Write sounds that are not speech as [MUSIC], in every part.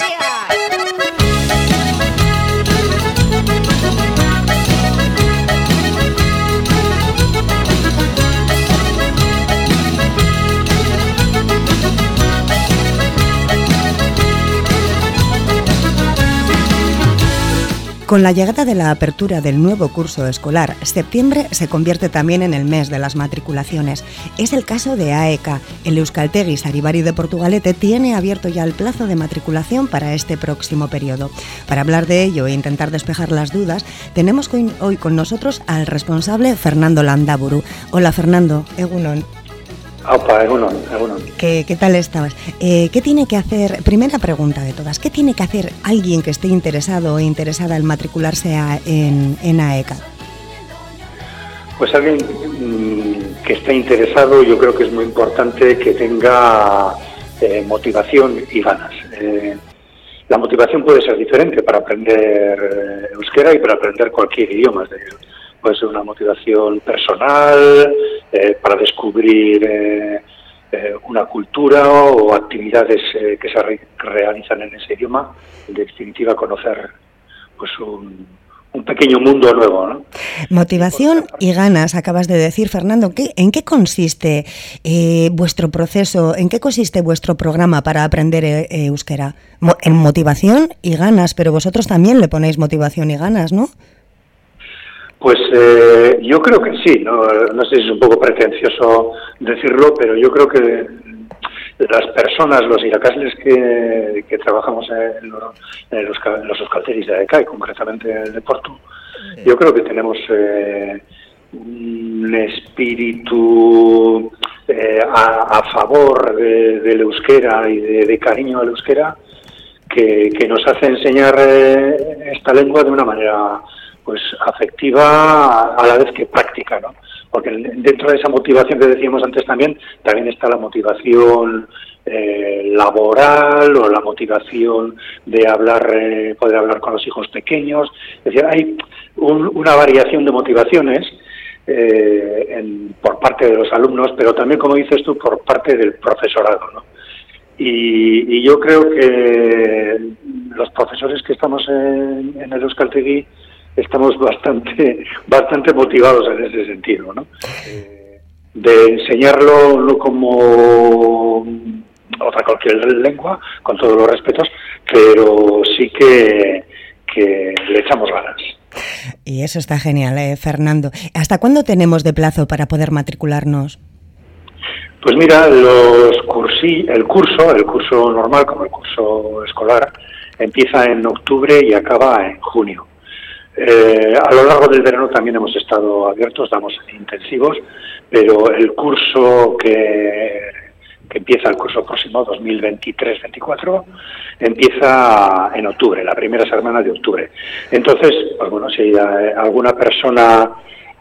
বাঁচিয়া Con la llegada de la apertura del nuevo curso escolar, septiembre se convierte también en el mes de las matriculaciones. Es el caso de AECA. El Euskaltegui Saribari de Portugalete tiene abierto ya el plazo de matriculación para este próximo periodo. Para hablar de ello e intentar despejar las dudas, tenemos hoy con nosotros al responsable Fernando Landaburu. Hola Fernando, Egunon. ¿Qué, ¿Qué, tal estabas? Eh, ¿Qué tiene que hacer, primera pregunta de todas, ¿qué tiene que hacer alguien que esté interesado o interesada en matricularse en, en AECA? Pues alguien mm, que esté interesado, yo creo que es muy importante que tenga eh, motivación y ganas. Eh, la motivación puede ser diferente para aprender euskera y para aprender cualquier idioma. De, puede ser una motivación personal, eh, para descubrir eh, eh, una cultura o actividades que se realizan en ese idioma, en definitiva conocer pues un, pequeño mundo nuevo. ¿no? Motivación y ganas, acabas de decir, Fernando. ¿qué, ¿En qué consiste vuestro proceso, en qué consiste vuestro programa para aprender euskera? en motivación y ganas, pero vosotros también le ponéis motivación y ganas, ¿no? Pues eh, yo creo que sí, ¿no? sé si es un poco pretencioso decirlo, pero yo creo que las personas, los iracasles que, que trabajamos en, los, en los, euskalteris de AECA y concretamente en el Porto, yo creo que tenemos eh, un espíritu eh, a, favor del euskera y de, cariño al euskera que, que nos hace enseñar esta lengua de una manera pues afectiva a la vez que práctica, ¿no? Porque dentro de esa motivación que decíamos antes también, también está la motivación eh, laboral o la motivación de hablar, eh, poder hablar con los hijos pequeños. Es decir, hay una variación de motivaciones eh, por parte de los alumnos, pero también, como dices tú, por parte del profesorado, ¿no? Y, yo creo que los profesores que estamos en, en el Euskaltegui estamos bastante, [LAUGHS] bastante motivados en ese sentido, ¿no? De enseñarlo no como otra cualquier lengua, con todos los respetos, pero sí que, que le echamos ganas. Y eso está genial, ¿eh, Fernando. ¿Hasta cuándo tenemos de plazo para poder matricularnos? Pues mira, los cursi, el curso, el curso normal como el curso escolar, empieza en octubre y acaba en junio. Eh, a lo largo del verano también hemos estado abiertos, damos intensivos, pero el curso que, empieza el curso próximo, 2023-24, empieza en octubre, la primera semana de octubre. Entonces, pues bueno, si alguna persona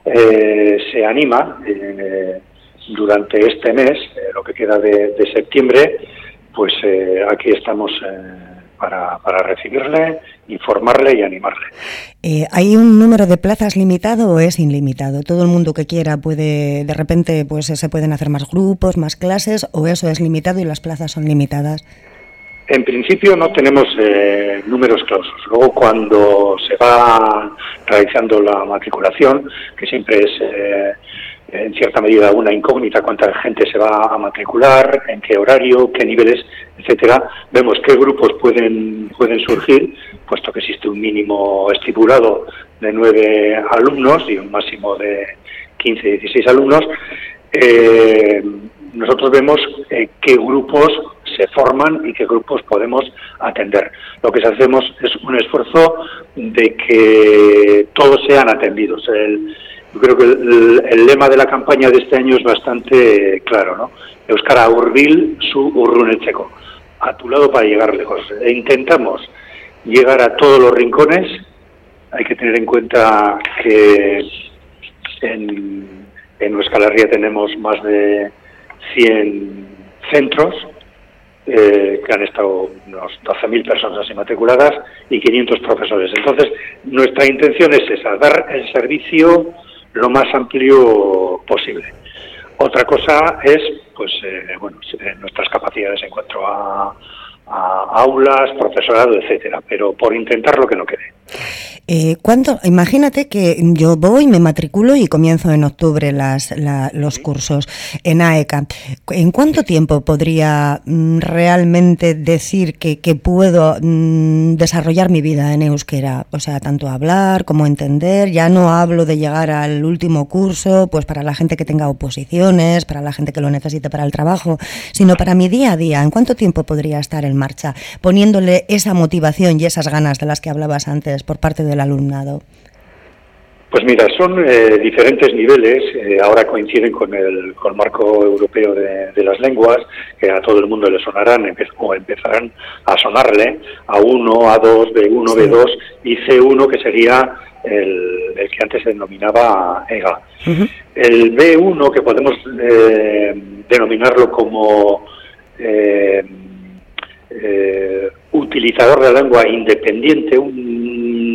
eh, se anima eh, durante este mes, lo que queda de, de septiembre, pues aquí estamos para, para recibirle, informarle y animarle. Eh, ¿Hay un número de plazas limitado o es ilimitado? ¿Todo el mundo que quiera puede, de repente, pues se pueden hacer más grupos, más clases, o eso es limitado y las plazas son limitadas? En principio no tenemos eh, números clausos. Luego cuando se va realizando la matriculación, que siempre es eh, en cierta medida una incógnita cuánta gente se va a matricular, en qué horario, qué niveles, etcétera, vemos qué grupos pueden, pueden surgir, puesto que existe un mínimo estipulado de nueve alumnos y un máximo de 15, 16 alumnos. Eh, nosotros vemos eh, qué grupos se forman y qué grupos podemos atender. Lo que hacemos es un esfuerzo de que todos sean atendidos. Yo creo que el, lema de la campaña de este año es bastante claro, ¿no? Euskara Urbil, su Urrunecheco, a tu lado para llegar lejos. E intentamos llegar a todos los rincones. Hay que tener en cuenta que en, en Euskal Herria tenemos más de 100 centros eh, que han estado unos 12.000 personas inmatriculadas y 500 profesores. Entonces, nuestra intención es esa, dar el servicio lo más amplio posible. Otra cosa es, pues, eh, bueno, nuestras capacidades en cuanto a, aulas, profesorado, etcétera, pero por intentar lo que no quede. Eh, Imagínate que yo voy, me matriculo y comienzo en octubre las, los cursos en AECA. ¿En cuánto tiempo podría mm, realmente decir que, puedo mm, desarrollar mi vida en euskera? O sea, tanto hablar como entender. Ya no hablo de llegar al último curso, pues para la gente que tenga oposiciones, para la gente que lo necesite para el trabajo, sino para mi día a día. ¿En cuánto tiempo podría estar en marcha poniéndole esa motivación y esas ganas de las que hablabas antes por parte del alumnado? Pues mira, son eh, diferentes niveles, eh, ahora coinciden con el, con marco europeo de, las lenguas, que a todo el mundo le sonarán o empezarán a sonarle, A1, A2, B1, B2 y C1, que sería el, que antes se denominaba EGA. El B1, que podemos eh, denominarlo como utilizador de la lengua independiente, un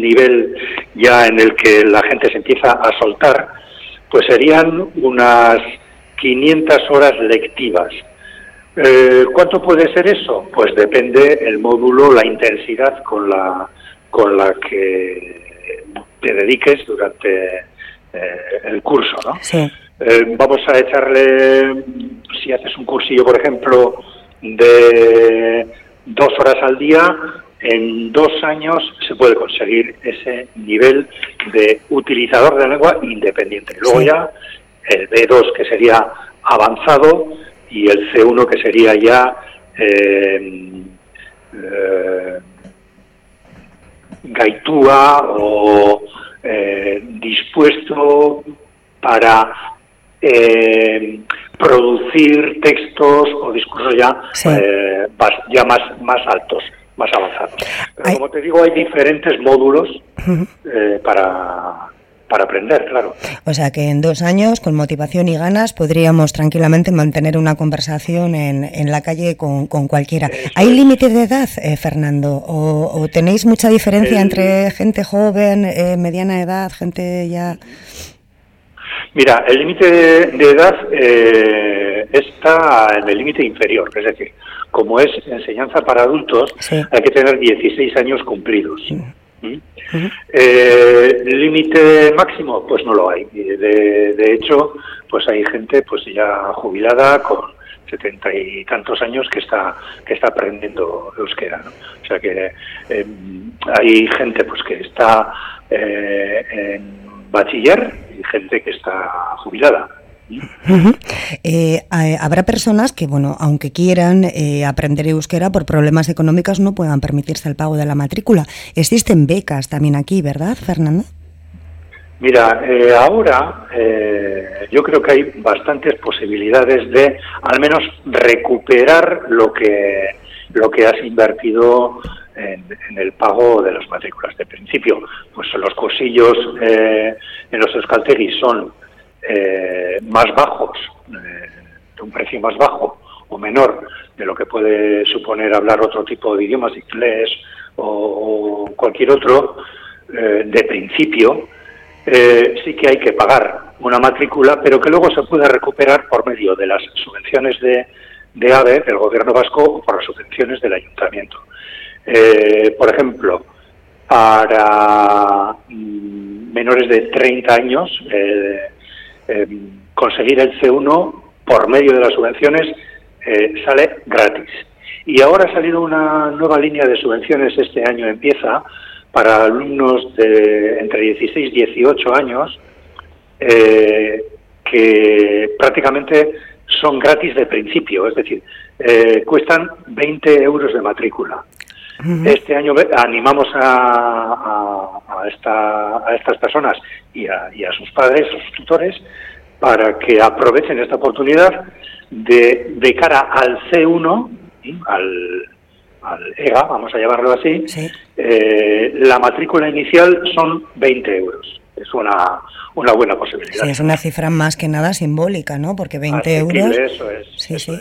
nivel ya en el que la gente se empieza a soltar, pues serían unas 500 horas lectivas. Eh, ¿Cuánto puede ser eso? Pues depende el módulo, la intensidad con la, con la que te dediques durante eh, el curso, ¿no? Eh, vamos a echarle, si haces un cursillo, por ejemplo, de dos horas al día, en dos años se puede conseguir ese nivel de utilizador de lengua independiente. Luego ya el B2 que sería avanzado y el C1 que sería ya eh, eh, gaitúa o eh, dispuesto para producir textos o discursos ya, ya más, más altos más avanzados. Pero como te digo, hay diferentes módulos eh, para, para aprender, claro. O sea que en dos años, con motivación y ganas, podríamos tranquilamente mantener una conversación en, en la calle con, con cualquiera. ¿Hay límite de edad, eh, Fernando? ¿O, tenéis mucha diferencia entre gente joven, eh, mediana edad, gente ya...? Mira, el límite de, edad está en el límite inferior, es decir, como es enseñanza para adultos, hay que tener 16 años cumplidos. ¿Mm? Eh, límite máximo? Pues no lo hay. De, de, hecho, pues hay gente pues ya jubilada con setenta y tantos años que está que está aprendiendo euskera. ¿no? O sea que eh, hay gente pues que está eh, en bachiller y gente que está jubilada. Eh, habrá personas que, bueno, aunque quieran eh, aprender euskera por problemas económicos, no puedan permitirse el pago de la matrícula. Existen becas también aquí, ¿verdad, Fernando? Mira, eh, ahora yo creo que hay bastantes posibilidades de al menos recuperar lo que lo que has invertido en, el pago de las matrículas. De principio, pues los cursillos en los Euskaltegui son eh, más bajos, eh, de un precio más bajo o menor de lo que puede suponer hablar otro tipo de idiomas, inglés o, cualquier otro, eh, de principio, sí que hay que pagar una matrícula, pero que luego se puede recuperar por medio de las subvenciones de, de AVE, del gobierno vasco, o por las subvenciones del ayuntamiento. Por ejemplo, para mm, menores de 30 años, eh, conseguir el C1 por medio de las subvenciones eh, sale gratis. Y ahora ha salido una nueva línea de subvenciones, este año empieza, para alumnos de entre 16 y 18 años, eh, que prácticamente son gratis de principio, es decir, cuestan 20 euros de matrícula. Este año animamos a, a, estas personas y a, sus padres, a sus tutores, para que aprovechen esta oportunidad de, de cara al C1, al, EGA, vamos a llamarlo así, eh, la matrícula inicial son 20 euros. Es una, una buena posibilidad. Sí, es una cifra más que nada simbólica, ¿no? Porque 20 euros. Eso es. Sí, sí.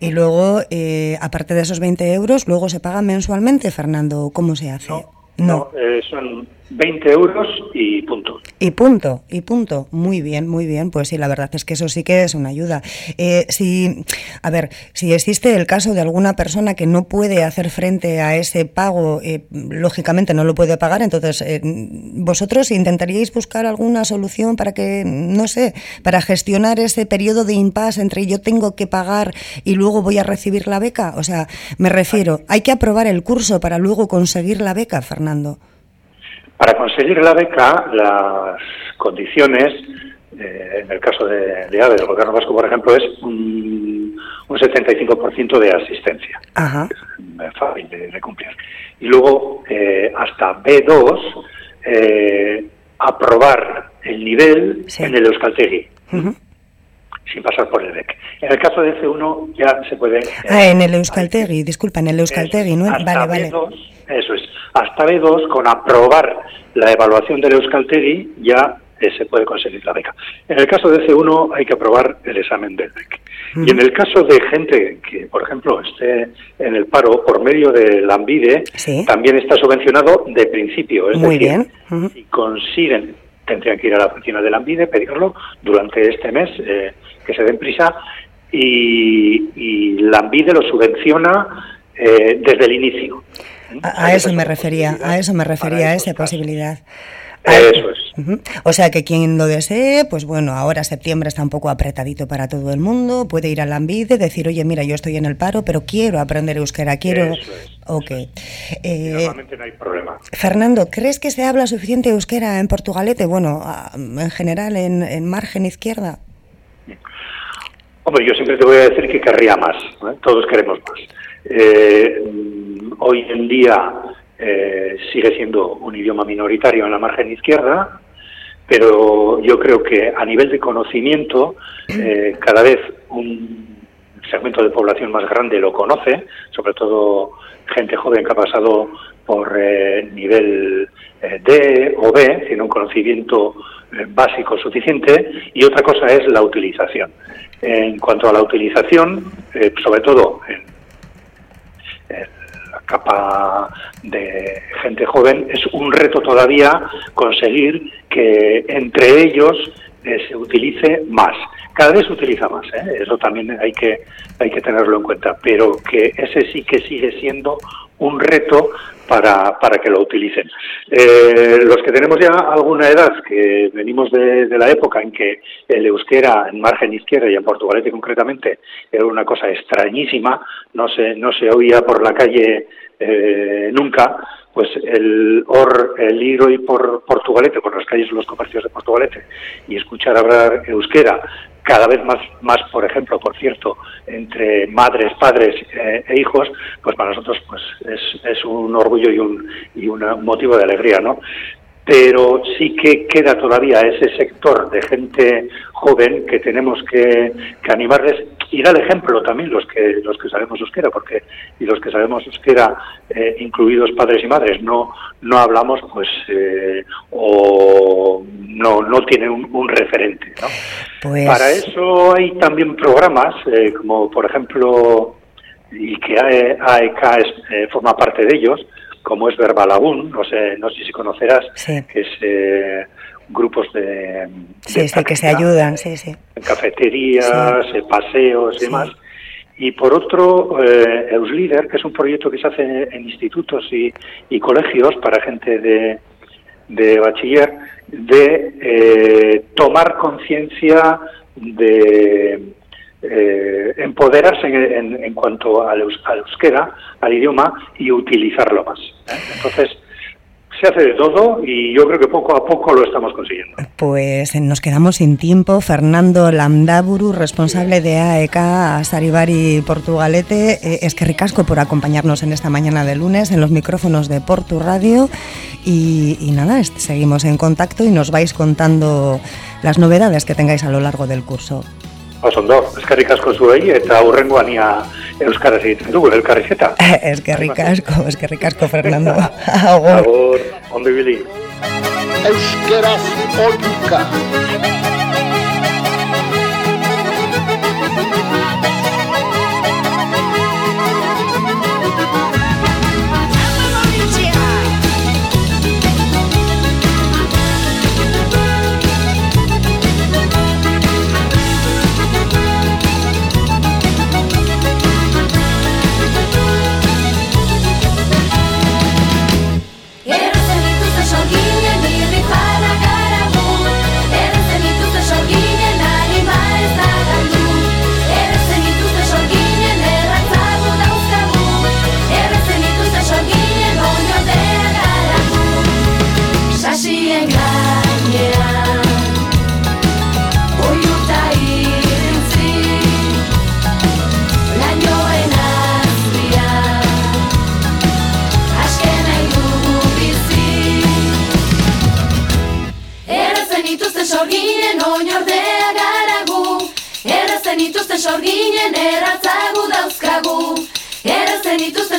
Y luego, eh, aparte de esos 20 euros, luego se paga mensualmente, Fernando. ¿Cómo se hace? No, eh, son 20 euros y punto. Y punto, y punto. Muy bien, muy bien. Pues sí, la verdad es que eso sí que es una ayuda. Eh, si, a ver, si existe el caso de alguna persona que no puede hacer frente a ese pago, eh, lógicamente no lo puede pagar, entonces eh, vosotros intentaríais buscar alguna solución para que, no sé, para gestionar ese periodo de impasse entre yo tengo que pagar y luego voy a recibir la beca. O sea, me refiero, hay que aprobar el curso para luego conseguir la beca, Fernando. Para conseguir la beca, las condiciones, eh, en el caso de, de, AVE, del Gobierno Vasco, por ejemplo, es un, un 75% de asistencia. Ajá. Es fácil de, de cumplir. Y luego, eh, hasta B2, eh, aprobar el nivel sí. en el Euskaltegui. Uh -huh. sin pasar por el BEC. En el caso de C1 ya se puede... Ah, en el Euskaltegui, disculpa, en el Euskaltegui, ¿no? Vale, vale. B2, eso es. Hasta B2, con aprobar la evaluación del Euskaltegui, ya eh, se puede conseguir la beca. En el caso de C1 hay que aprobar el examen del BEC. Uh -huh. Y en el caso de gente que, por ejemplo, esté en el paro por medio de la AMBIDE, ¿Sí? también está subvencionado de principio. Es Muy decir, bien. Uh -huh. si consiguen, tendrían que ir a la oficina de la AMBIDE, pedirlo durante este mes, eh, que se den prisa, y, y la AMBIDE lo subvenciona eh, desde el inicio. A, a eso me refería, a eso me refería, a esa posibilidad. Eso es. Uh -huh. O sea que quien lo desee, pues bueno, ahora septiembre está un poco apretadito para todo el mundo, puede ir a la AMBIDE, decir, oye, mira, yo estoy en el paro, pero quiero aprender euskera, quiero... Eso es. Ok. Eh, normalmente no hay problema. Fernando, ¿crees que se habla suficiente euskera en Portugalete? Bueno, en general, en, en margen izquierda. Hombre, yo siempre te voy a decir que querría más, ¿eh? todos queremos más. Eh, hoy en día eh, sigue siendo un idioma minoritario en la margen izquierda, pero yo creo que a nivel de conocimiento eh, cada vez un segmento de población más grande lo conoce, sobre todo gente joven que ha pasado por eh, nivel eh, D o B, tiene un conocimiento eh, básico suficiente, y otra cosa es la utilización. En cuanto a la utilización, sobre todo en, capa de gente joven, es un reto todavía conseguir que entre ellos eh, se utilice más. Cada vez se utiliza más, ¿eh? eso también hay que, hay que tenerlo en cuenta, pero que ese sí que sigue siendo un reto para, para que lo utilicen. Eh, los que tenemos ya alguna edad, que venimos de, la época en que el euskera en margen izquierda y en Portugalete concretamente era una cosa extrañísima, no se, no se oía por la calle eh, nunca, pues el or, el ir hoy por Portugalete, por las calles de los comercios de Portugalete y escuchar hablar euskera cada vez más, más por ejemplo, por cierto, entre madres, padres eh, e hijos, pues para nosotros pues es, es un orgullo y un, y un motivo de alegría, ¿no? Pero sí que queda todavía ese sector de gente joven que tenemos que, que, animarles y dar ejemplo también los que los que sabemos euskera porque y los que sabemos euskera eh, incluidos padres y madres no no hablamos pues eh, o no no tienen un, un referente ¿no? pues... para eso hay también programas eh, como por ejemplo y que AEK es, eh, forma parte de ellos como es Verbalagún, no sé, no sé si conocerás, sí. que es eh, grupos de, sí, de sí, que se ayudan, sí, sí. cafeterías, sí. paseos y demás. Y por otro, eh, Euslider, que es un proyecto que se hace en institutos y, y colegios para gente de, de bachiller, de eh, tomar conciencia de eh, empoderarse en, en, cuanto al, al, euskera, al idioma y utilizarlo más. ¿eh? Entonces, se hace de todo y yo creo que poco a poco lo estamos consiguiendo. Pues nos quedamos sin tiempo. Fernando Landaburu, responsable de AEK Saribari Portugalete, eh, es que ricasco por acompañarnos en esta mañana de lunes en los micrófonos de Portu Radio y, y nada, seguimos en contacto y nos vais contando las novedades que tengáis a lo largo del curso. Osondo, eskerrik asko zuei eta hurrengoan ia euskaraz egiten dugu elkarrizketa. [LAUGHS] eskerrik asko, eskerrik asko Fernando. Agur. Agur, ondo ibili. Euskeraz otuka.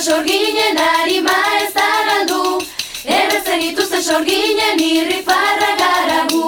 sorginen arima ez zagaldu Errezen ituzen sorginen irri gara gu